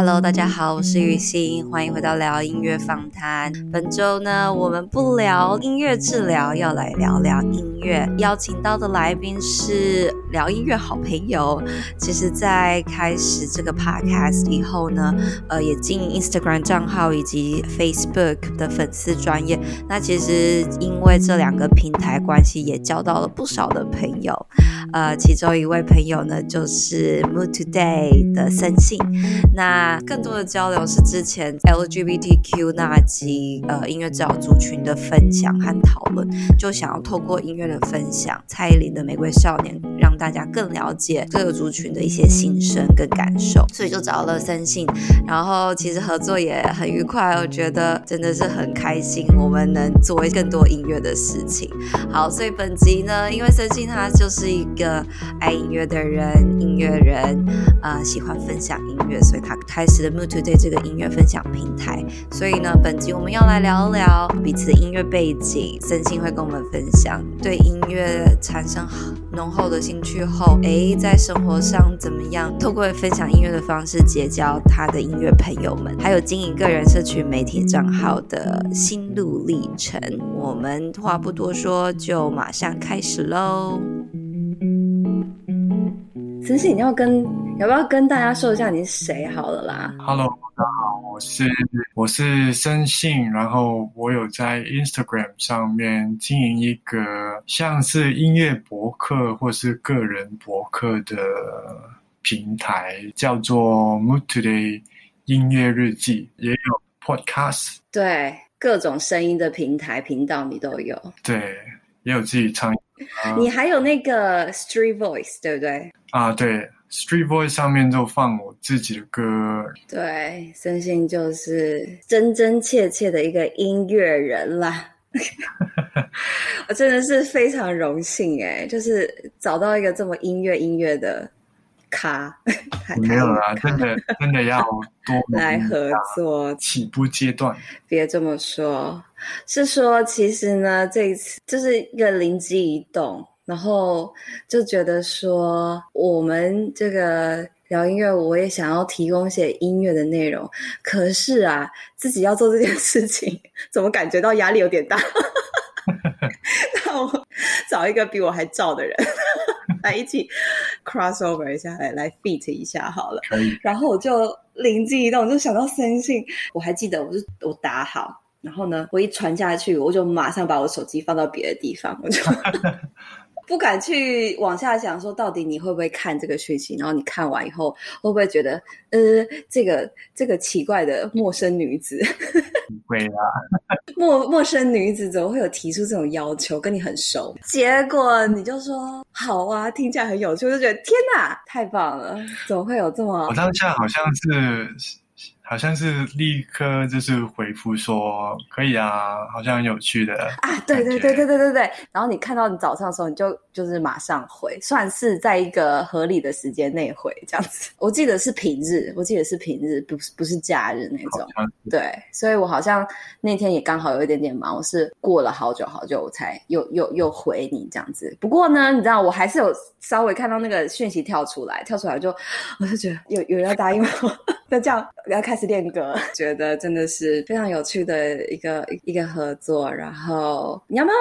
Hello，大家好，我是雨欣，欢迎回到聊音乐访谈。本周呢，我们不聊音乐治疗，要来聊聊音乐。邀请到的来宾是聊音乐好朋友。其实，在开始这个 podcast 以后呢，呃，也经营 Instagram 账号以及 Facebook 的粉丝专业。那其实因为这两个平台关系，也交到了不少的朋友。呃，其中一位朋友呢，就是 Mood Today 的森信。那更多的交流是之前 LGBTQ 那集呃音乐治疗族群的分享和讨论，就想要透过音乐的分享，蔡依林的《玫瑰少年》，让大家更了解这个族群的一些心声跟感受，所以就找了森信，然后其实合作也很愉快，我觉得真的是很开心，我们能做更多音乐的事情。好，所以本集呢，因为森信他就是一个爱音乐的人，音乐人，呃，喜欢分享音乐，所以他开始了 Mood Today 这个音乐分享平台。所以呢，本集我们要来聊聊彼此的音乐背景，森信会跟我们分享对音乐产生浓厚的兴趣后，诶，在生活上怎么样？透过分享音乐的方式结交他的音乐朋友们，还有经营个人社群媒体账号的心路历程。我们话不多说，就马上开始喽。森信，你要跟要不要跟大家说一下你是谁好了啦？Hello，大家好，我是我是生信，然后我有在 Instagram 上面经营一个像是音乐博客或是个人博客的平台，叫做 Mood Today 音乐日记，也有 Podcast，对，各种声音的平台频道你都有，对，也有自己唱。你还有那个 Street Voice 对不对？啊，对，Street Voice 上面就放我自己的歌。对，森信就是真真切切的一个音乐人啦。我真的是非常荣幸哎，就是找到一个这么音乐音乐的咖。没有啦，真的真的要多来合作。起步阶段，别这么说。是说，其实呢，这一次就是一个灵机一动，然后就觉得说，我们这个聊音乐，我也想要提供一些音乐的内容。可是啊，自己要做这件事情，怎么感觉到压力有点大？那我找一个比我还燥的人来一起 cross over 一下，来来 feat 一下好了。然后我就灵机一动，就想到森信，我还记得，我就我打好。然后呢，我一传下去，我就马上把我手机放到别的地方，我就 不敢去往下想，说到底你会不会看这个讯息？然后你看完以后，会不会觉得，呃，这个这个奇怪的陌生女子，会啊，陌陌生女子怎么会有提出这种要求？跟你很熟，结果你就说好啊，听起来很有趣，我就觉得天哪，太棒了，怎么会有这么？我当下好像是。好像是立刻就是回复说可以啊，好像很有趣的啊，对对对对对对对。然后你看到你早上的时候，你就就是马上回，算是在一个合理的时间内回这样子。我记得是平日，我记得是平日，不是不是假日那种。对，所以我好像那天也刚好有一点点忙，我是过了好久好久我才又又又回你这样子。不过呢，你知道我还是有稍微看到那个讯息跳出来，跳出来就 我就觉得有有人要答应我，那这样要开始练歌，觉得真的是非常有趣的一个一个合作。然后你要不要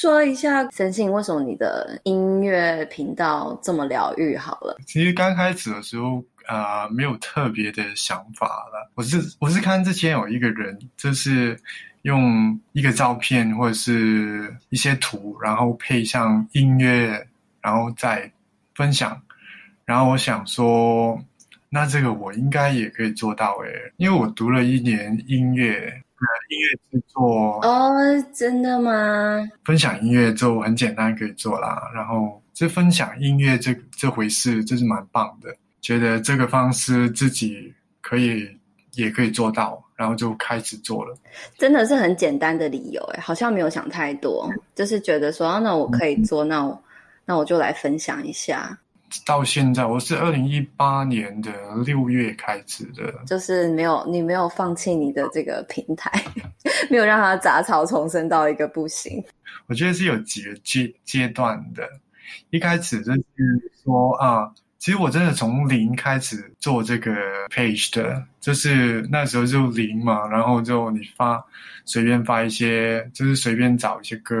说一下，神信，为什么你的音乐频道这么疗愈？好了，其实刚开始的时候啊、呃，没有特别的想法了。我是我是看之前有一个人，就是用一个照片或者是一些图，然后配上音乐，然后再分享。然后我想说。那这个我应该也可以做到诶，因为我读了一年音乐，呃，音乐制作。哦，真的吗？分享音乐就很简单可以做啦。然后这分享音乐这这回事，这是蛮棒的。觉得这个方式自己可以也可以做到，然后就开始做了。真的是很简单的理由诶，好像没有想太多，就是觉得说，啊，那我可以做，嗯，那我那我就来分享一下。到现在，我是二零一八年的六月开始的，就是没有你没有放弃你的这个平台，没有让它杂草丛生到一个不行。我觉得是有几个阶阶段的，一开始就是说啊，其实我真的从零开始做这个 page 的，就是那时候就零嘛，然后就你发随便发一些，就是随便找一些歌，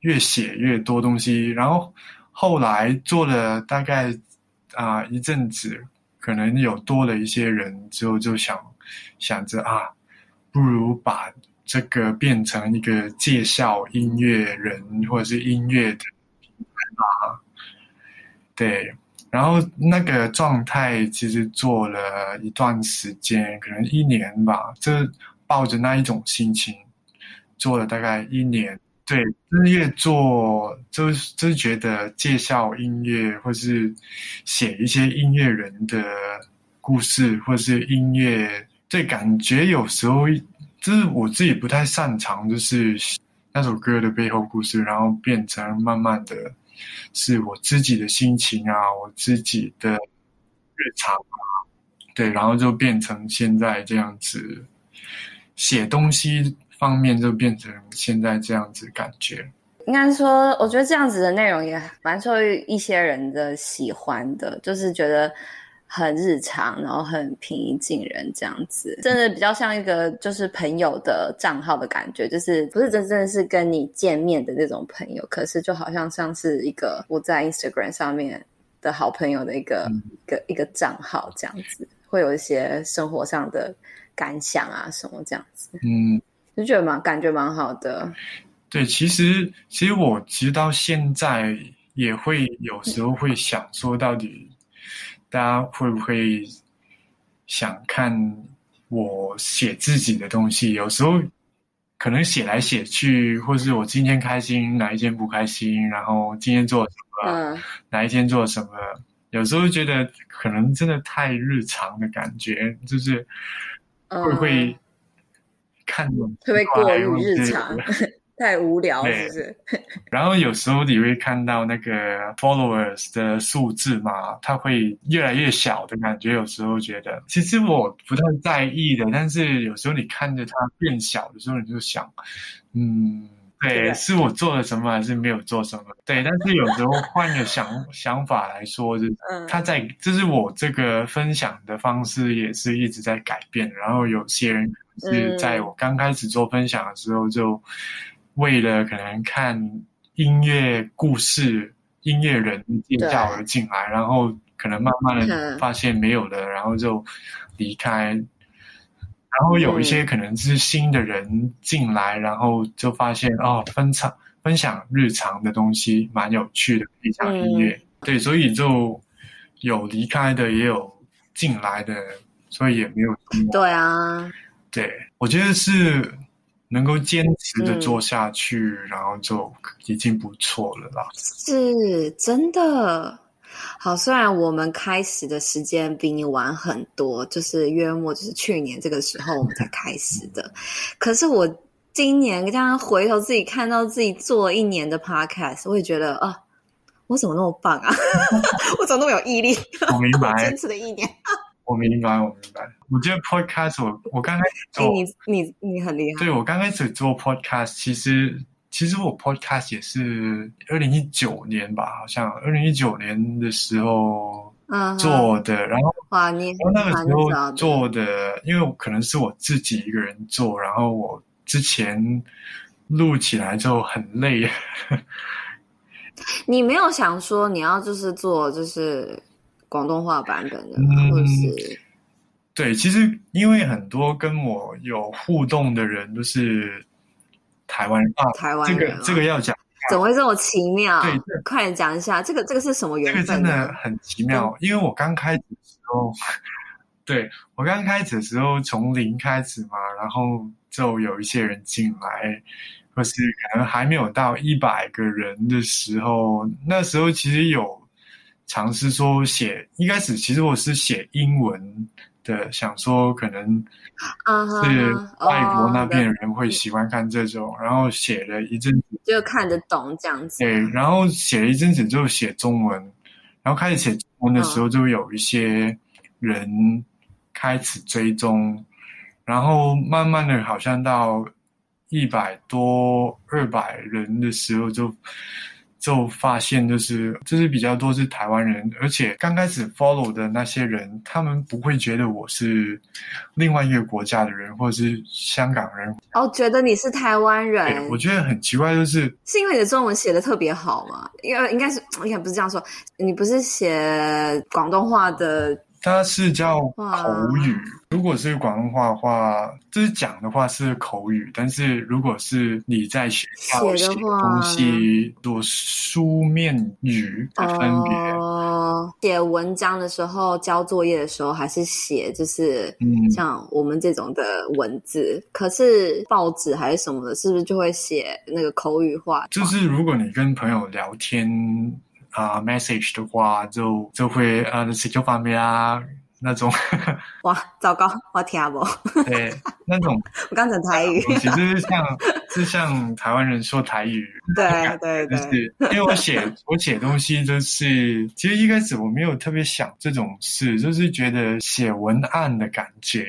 越写越多东西，然后后来做了大概啊、一阵子，可能有多了一些人之后，就想想着啊，不如把这个变成一个介绍音乐人或者是音乐的平台吧，对。然后那个状态其实做了一段时间，可能一年吧，就抱着那一种心情做了大概一年。对，就是越做就是就是觉得介绍音乐，或是写一些音乐人的故事，或是音乐，对，感觉有时候就是我自己不太擅长，就是那首歌的背后故事，然后变成慢慢的。是我自己的心情啊，我自己的日常啊，对，然后就变成现在这样子，写东西方面就变成现在这样子感觉。应该说，我觉得这样子的内容也蛮受一些人的喜欢的，就是觉得。很日常，然后很平易近人，这样子，真的比较像一个就是朋友的账号的感觉，就是不是真正是跟你见面的那种朋友，可是就好像像是一个我在 Instagram 上面的好朋友的一个、嗯、一个一个账号这样子，会有一些生活上的感想啊什么这样子，嗯，就觉得蛮感觉蛮好的。对，其实其实我直到现在也会有时候会想说到底。大家会不会想看我写自己的东西？有时候可能写来写去，或是我今天开心，哪一天不开心，然后今天做什么，嗯、哪一天做什么？有时候觉得可能真的太日常的感觉，就是会不会看会不会过于日常？太无聊是不是？然后有时候你会看到那个 followers 的数字嘛，它会越来越小的感觉。有时候觉得，其实我不太在意的，但是有时候你看着它变小的时候，你就想，嗯，对，是我做了什么还是没有做什么？对，但是有时候换个想想法来说，就是 他在，就是我这个分享的方式也是一直在改变。然后有些人是在我刚开始做分享的时候就。为了可能看音乐故事、音乐人介绍而进来，然后可能慢慢的发现没有了，嗯、然后就离开。然后有一些可能是新的人进来，嗯、然后就发现哦，分享分享日常的东西蛮有趣的，分享音乐。嗯、对，所以就有离开的，也有进来的，所以也没有。对啊，对，我觉得是。能够坚持的做下去，嗯、然后就已经不错了啦。是真的好，虽然我们开始的时间比你晚很多，就是约莫就是去年这个时候我们才开始的。可是我今年这样回头自己看到自己做了一年的 podcast，我也觉得啊，我怎么那么棒啊？我怎么那么有毅力？我明白，坚持了一年。我明白，我明白。我觉得 podcast，我我刚开始做，你你你很厉害。对，我刚开始做 podcast，其实其实我 podcast 也是二零一九年吧，好像二零一九年的时候做的。Uh huh. 然后哇，你然后那个时候做的，因为可能是我自己一个人做，然后我之前录起来就很累。你没有想说你要就是做就是。广东话版本的，或者是、嗯、对，其实因为很多跟我有互动的人都是台湾人，啊、台湾人、啊，这个这个要讲，怎么会这么奇妙？对，快点讲一下，这个这个是什么原因？这个真的很奇妙，嗯、因为我刚开始的时候，对我刚开始的时候从零开始嘛，然后就有一些人进来，或是可能还没有到一百个人的时候，那时候其实有。尝试说写，一开始其实我是写英文的，想说可能是外国那边的人会喜欢看这种，uh huh. oh, 然后写了一阵子就看得懂这样子。对，然后写了一阵子就写中文，然后开始写中文的时候就有一些人开始追踪，uh. 然后慢慢的好像到一百多、二百人的时候就。就发现就是就是比较多是台湾人，而且刚开始 follow 的那些人，他们不会觉得我是另外一个国家的人，或者是香港人。哦，觉得你是台湾人。我觉得很奇怪，就是是因为你的中文写的特别好吗？因为应该是应该不是这样说，你不是写广东话的。它是叫口语，如果是广东话的话，就是讲的话是口语，但是如果是你在学校写东西，做书面语的分别。哦，写文章的时候，交作业的时候，还是写就是像我们这种的文字。嗯、可是报纸还是什么的，是不是就会写那个口语化？就是如果你跟朋友聊天。啊、uh,，message 的话就就会呃，写就方面啊那种。哇，糟糕，我听不。对，那种我刚讲台语，其实是像是像台湾人说台语。对对对，就是因为我写我写东西就是，其实一开始我没有特别想这种事，就是觉得写文案的感觉，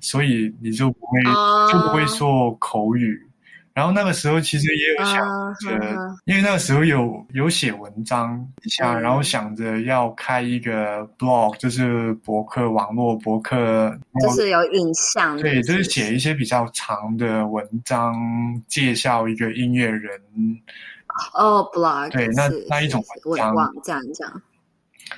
所以你就不会、uh... 就不会说口语。然后那个时候其实也有想着，uh, uh, uh, 因为那个时候有有写文章一下，uh, 然后想着要开一个 blog，就是博客，网络博客，就是有影像，对，就是写一些比较长的文章，介绍一个音乐人。哦、oh,，blog，对，那那一种文章，这样这样。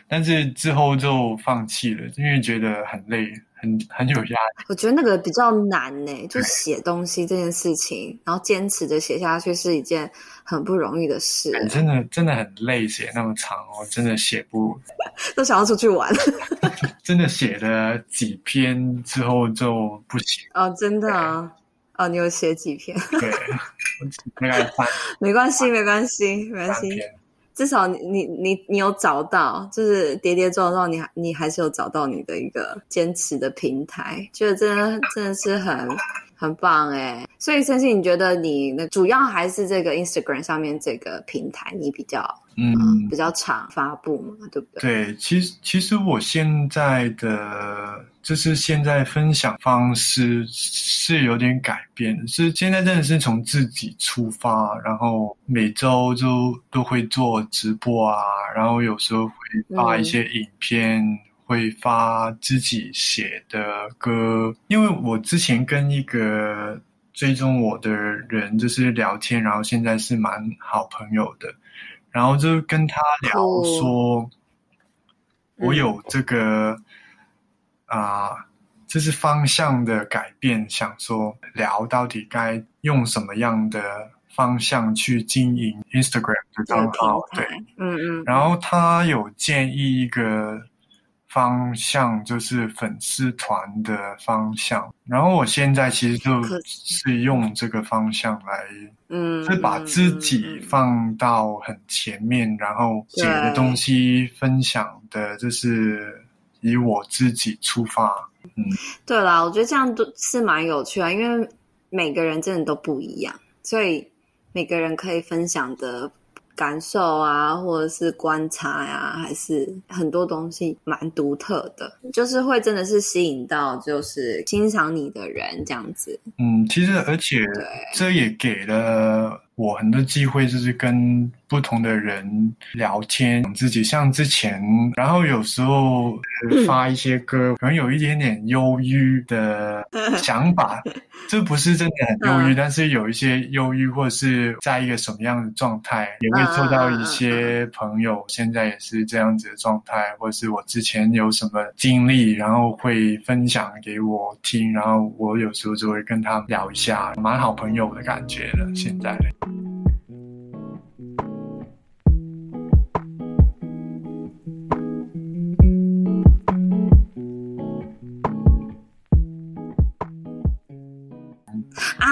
但是之后就放弃了，因为觉得很累。很很有压力，我觉得那个比较难呢，就写东西这件事情，然后坚持着写下去是一件很不容易的事。真的真的很累，写那么长，我真的写不，都想要出去玩。真的写了几篇之后就不写哦，真的啊，哦，你有写几篇？对，大概三，没关系，没关系，没关系。至少你你你你有找到，就是跌跌撞撞，你还你还是有找到你的一个坚持的平台，觉得真的真的是很很棒哎。所以森信，你觉得你那主要还是这个 Instagram 上面这个平台，你比较嗯、呃、比较常发布嘛，对不对？对，其实其实我现在的。就是现在分享方式是有点改变，是现在真的是从自己出发，然后每周就都会做直播啊，然后有时候会发一些影片，嗯、会发自己写的歌。因为我之前跟一个追踪我的人就是聊天，然后现在是蛮好朋友的，然后就跟他聊说，我有这个。嗯啊、呃，这是方向的改变。想说聊到底该用什么样的方向去经营 Instagram 的账号？对，嗯嗯。然后他有建议一个方向，就是粉丝团的方向。然后我现在其实就是用这个方向来，嗯，是把自己放到很前面，然后写的东西分享的，就是。以我自己出发，嗯，对啦，我觉得这样都是蛮有趣啊，因为每个人真的都不一样，所以每个人可以分享的感受啊，或者是观察呀、啊，还是很多东西蛮独特的，就是会真的是吸引到就是欣赏你的人这样子。嗯，其实而且这也给了我很多机会，就是跟不同的人聊天，自己像之前，然后有时候发一些歌，可能有一点点忧郁的 想法，这不是真的很忧郁，但是有一些忧郁，或者是在一个什么样的状态，也会做到一些朋友现在也是这样子的状态，或者是我之前有什么经历，然后会分享给我听，然后我有时候就会跟他聊一下，蛮好朋友的感觉了，现在。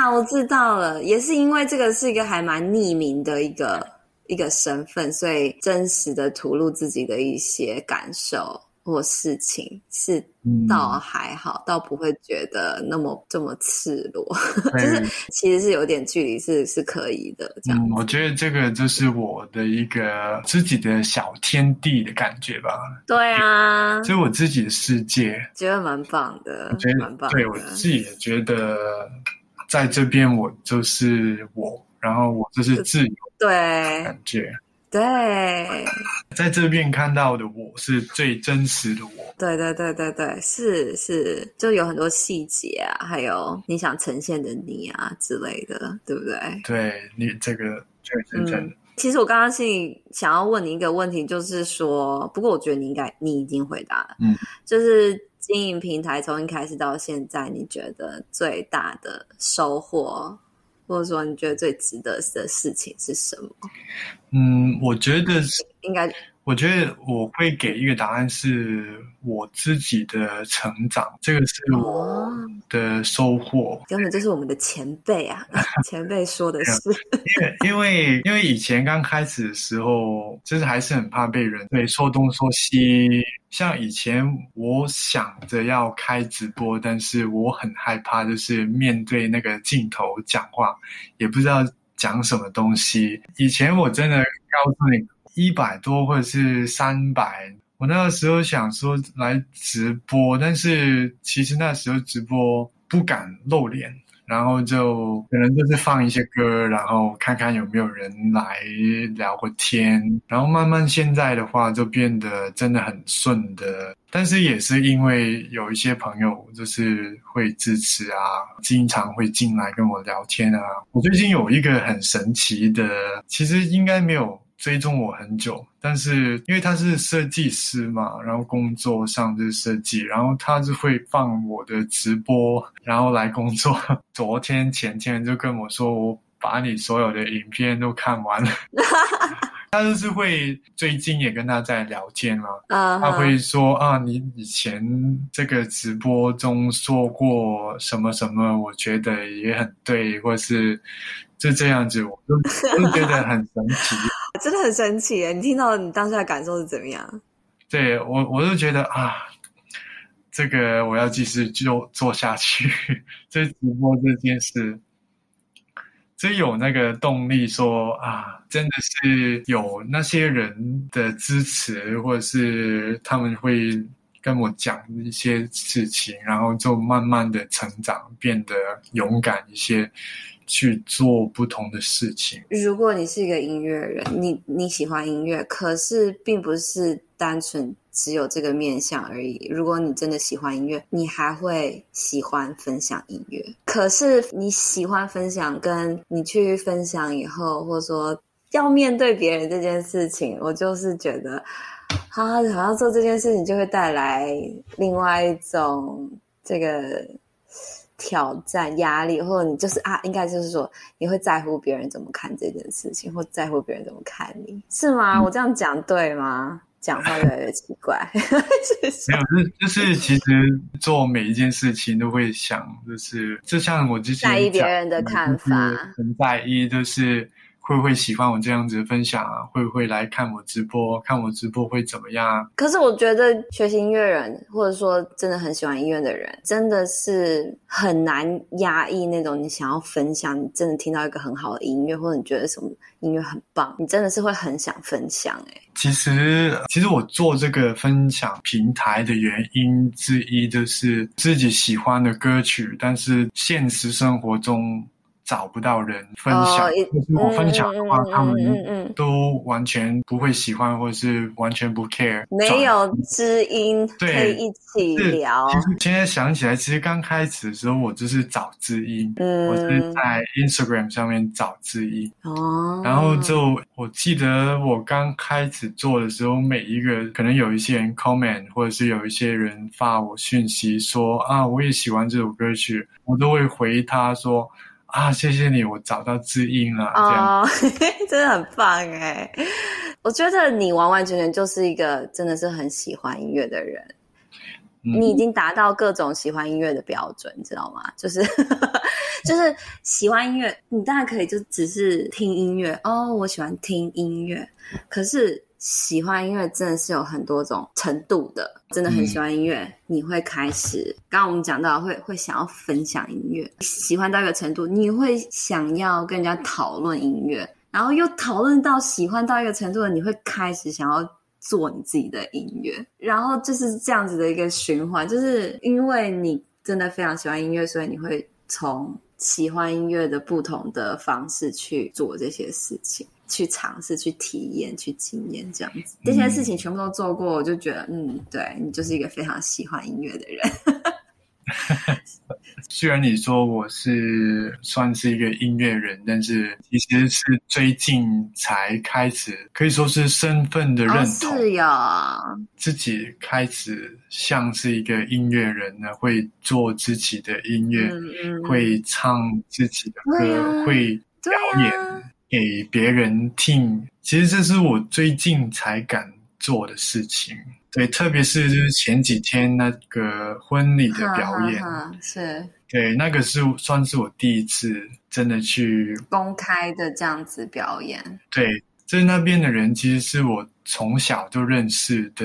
啊，我知道了，也是因为这个是一个还蛮匿名的一个一个身份，所以真实的吐露自己的一些感受。或事情是倒还好，嗯，倒不会觉得那么这么赤裸，就是其实是有点距离，是是可以的。这样，嗯，我觉得这个就是我的一个自己的小天地的感觉吧。对啊，就我自己的世界，觉得蛮棒的，我觉得蛮棒的。对，我自己也觉得，在这边我就是我，然后我就是自由，对，感觉。对，在这边看到的我是最真实的我。对对对对对，是是，就有很多细节啊，还有你想呈现的你啊之类的，对不对？对，你这个确实真的。嗯其实我刚刚心里想要问你一个问题，就是说，不过我觉得你应该你已经回答了，嗯，就是经营平台从一开始到现在，你觉得最大的收获，或者说你觉得最值得的事情是什么？嗯，我觉得是应该。我觉得我会给一个答案，是我自己的成长，这个是我的收获。根本就是我们的前辈啊，前辈说的是。因为因为因为以前刚开始的时候，就是还是很怕被人对说东说西。像以前我想着要开直播，但是我很害怕，就是面对那个镜头讲话，也不知道讲什么东西。以前我真的告诉你。一百多或者是三百，我那个时候想说来直播，但是其实那时候直播不敢露脸，然后就可能就是放一些歌，然后看看有没有人来聊个天，然后慢慢现在的话就变得真的很顺的，但是也是因为有一些朋友就是会支持啊，经常会进来跟我聊天啊。我最近有一个很神奇的，其实应该没有。追踪我很久，但是因为他是设计师嘛，然后工作上就是设计，然后他是会放我的直播，然后来工作。昨天前天就跟我说，我把你所有的影片都看完了。他就是会最近也跟他在聊天嘛，uh huh. 他会说啊，你以前这个直播中说过什么什么，我觉得也很对，或是就这样子，我就就觉得很神奇。真的很神奇耶！你听到你当下的感受是怎么样？对我，我就觉得啊，这个我要继续就做下去。这直播这件事，真有那个动力说啊，真的是有那些人的支持，或者是他们会跟我讲一些事情，然后就慢慢的成长，变得勇敢一些。去做不同的事情。如果你是一个音乐人，你你喜欢音乐，可是并不是单纯只有这个面向而已。如果你真的喜欢音乐，你还会喜欢分享音乐。可是你喜欢分享，跟你去分享以后，或者说要面对别人这件事情，我就是觉得，好好像做这件事情就会带来另外一种这个。挑战、压力，或者你就是啊，应该就是说，你会在乎别人怎么看这件事情，或在乎别人怎么看你，是吗？嗯、我这样讲对吗？讲话越来越奇怪。没有，是就是其实做每一件事情都会想，就是就像我之前在意别人的看法，很在意，就是。会不会喜欢我这样子的分享啊？会不会来看我直播？看我直播会怎么样？可是我觉得学习音乐人，或者说真的很喜欢音乐的人，真的是很难压抑那种你想要分享。你真的听到一个很好的音乐，或者你觉得什么音乐很棒，你真的是会很想分享欸。其实，其实我做这个分享平台的原因之一，就是自己喜欢的歌曲，但是现实生活中。找不到人分享，就是我分享的话，他们都完全不会喜欢，或者是完全不 care，没有知音可以一起聊。其实现在想起来，其实刚开始的时候，我就是找知音，嗯、我是在 Instagram 上面找知音。哦，然后就我记得我刚开始做的时候，每一个可能有一些人 comment，或者是有一些人发我讯息说啊，我也喜欢这首歌曲，我都会回他说。啊，谢谢你，我找到知音了。哦，这 样真的很棒哎！我觉得你完完全全就是一个真的是很喜欢音乐的人，嗯、你已经达到各种喜欢音乐的标准，你知道吗？就是 就是喜欢音乐，你当然可以就只是听音乐哦，我喜欢听音乐，可是。喜欢音乐真的是有很多种程度的，真的很喜欢音乐，嗯、你会开始。刚刚我们讲到会会想要分享音乐，喜欢到一个程度，你会想要跟人家讨论音乐，然后又讨论到喜欢到一个程度，你会开始想要做你自己的音乐，然后就是这样子的一个循环。就是因为你真的非常喜欢音乐，所以你会从喜欢音乐的不同的方式去做这些事情。去尝试、去体验、去经验这样子。这些事情全部都做过，我就觉得，嗯，对，你就是一个非常喜欢音乐的人。虽然你说我是算是一个音乐人，但是其实是最近才开始，可以说是身份的认同。哦、是呀，自己开始像是一个音乐人呢，会做自己的音乐，嗯嗯、会唱自己的歌，啊、会表演给别人听。其实这是我最近才敢做的事情。对，特别是就是前几天那个婚礼的表演，哈哈哈，是，对，那个是算是我第一次真的去公开的这样子表演。对，就是那边的人其实是我从小就认识的。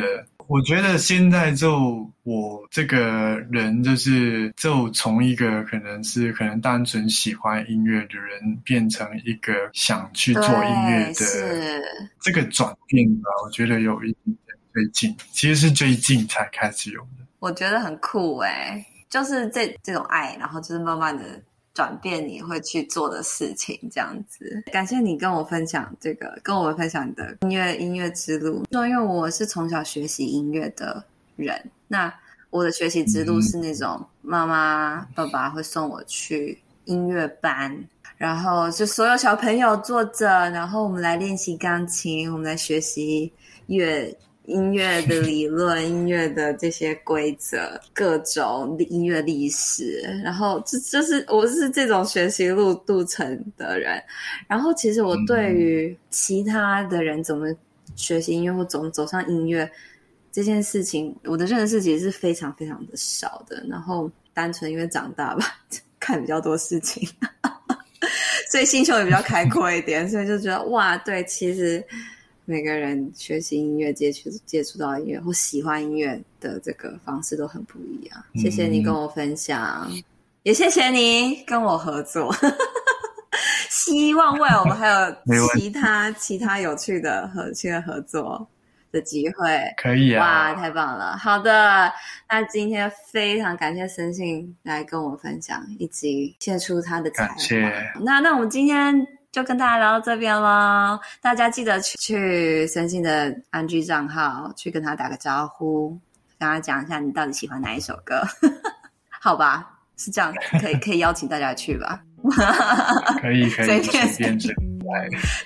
我觉得现在就我这个人，就是就从一个可能是可能单纯喜欢音乐的人，变成一个想去做音乐的这个转变吧。我觉得有一点。最近其实是最近才开始有的，我觉得很酷诶，就是这这种爱，然后就是慢慢的转变你会去做的事情，这样子。感谢你跟我分享这个，跟我们分享你的音乐音乐之路。因为我是从小学习音乐的人，那我的学习之路是那种妈妈爸爸会送我去音乐班，然后就所有小朋友坐着，然后我们来练习钢琴，我们来学习乐。音乐的理论，音乐的这些规则，各种音乐历史，然后这就是我是这种学习路路程的人。然后其实我对于其他的人怎么学习音乐或怎么走上音乐这件事情，我的认识其实是非常非常的少的。然后单纯因为长大吧，看比较多事情，所以心胸也比较开阔一点，所以就觉得哇，对，其实。每个人学习音乐、接触接触到音乐或喜欢音乐的这个方式都很不一样。嗯、谢谢你跟我分享，也谢谢你跟我合作。希望未来我们还有 其他其他有趣的合趣的合作的机会。可以啊！哇，太棒了！好的，那今天非常感谢森信来跟我分享，以及献出他的才华。那那我们今天。就跟大家聊到这边喽，大家记得去去森信的 IG 账号去跟他打个招呼，跟他讲一下你到底喜欢哪一首歌，好吧？是这样，可以可以邀请大家去吧？可以可以，随便随便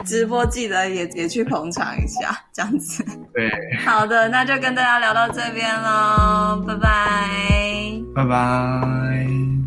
直播记得也也去捧场一下，这样子。对，好的，那就跟大家聊到这边喽，拜拜，拜拜。